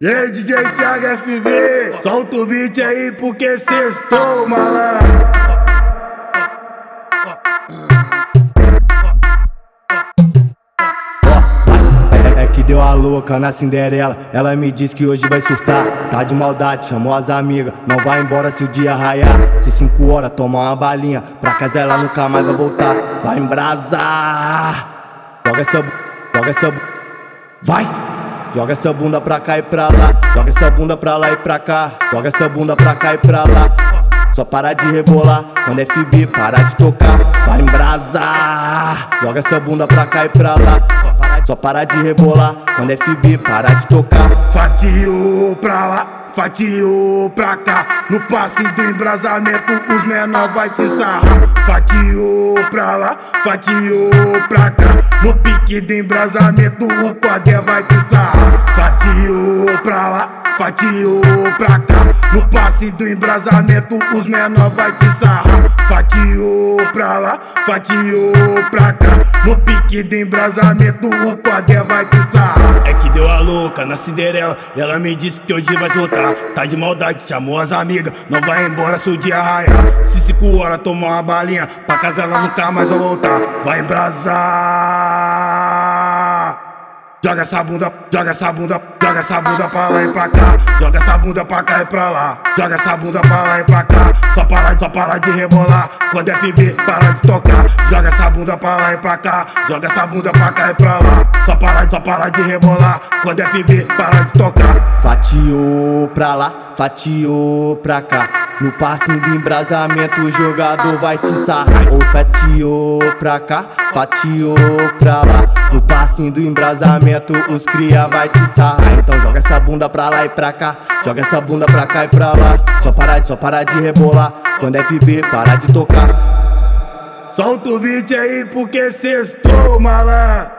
E aí, DJ Thiago FV, solta o beat aí porque cestou, malandro. É, é que deu a louca na Cinderela. Ela me disse que hoje vai surtar. Tá de maldade, chamou as amigas. Não vai embora se o dia raiar. Se cinco horas tomar uma balinha. Pra casa ela nunca mais vai voltar. Vai embrasar. Joga essa. Joga essa. Vai! Joga essa bunda pra cá e pra lá. Joga essa bunda pra lá e pra cá. Joga essa bunda pra cá e pra lá. Só para de rebolar quando FB para de tocar. Vai embrasar. Joga essa bunda pra cá e pra lá. Só para, de rebolar quando FB para de tocar. Fatiou pra lá, fatiou pra cá. No passe do embrasamento, os menor vai te sarrar. Fatiou pra lá, fatiou pra cá. No pique do embrasamento, o poder vai te sarrar. Fatiou pra lá, fatiou pra cá. No passe do embrasamento, os menor vai te sarrar. Fatiou pra lá, fatiou pra cá. No pique do embrasamento, o poder vai te sarrar. É que deu a louca na Cinderela. Ela me disse que hoje vai soltar. Tá de maldade, chamou as amigas. Não vai embora se o dia raiar. Se cinco horas tomar uma balinha, pra casa ela nunca mais vai voltar. Vai embrasar. Joga essa bunda, joga essa bunda, joga essa bunda pra lá e pra cá. Joga essa bunda pra cá e pra lá. Joga essa bunda pra lá e pra cá. Só para, só para de rebolar. Quando FB para de tocar. Joga essa bunda pra lá e pra cá. Joga essa bunda pra cá e pra lá. Só para, só para de rebolar. Quando FB para de tocar. Fatiou pra lá, fatiou pra cá. No passinho de embrasamento, o jogador vai te sarrar. Ou fatiou pra cá, fatiou pra lá. No passinho do embrasamento, os cria vai te sarrar. Então joga essa bunda pra lá e pra cá. Joga essa bunda pra cá e pra lá. Só para, só para de rebolar. Quando FB para de tocar. Solta o beat aí porque cestou, malandro.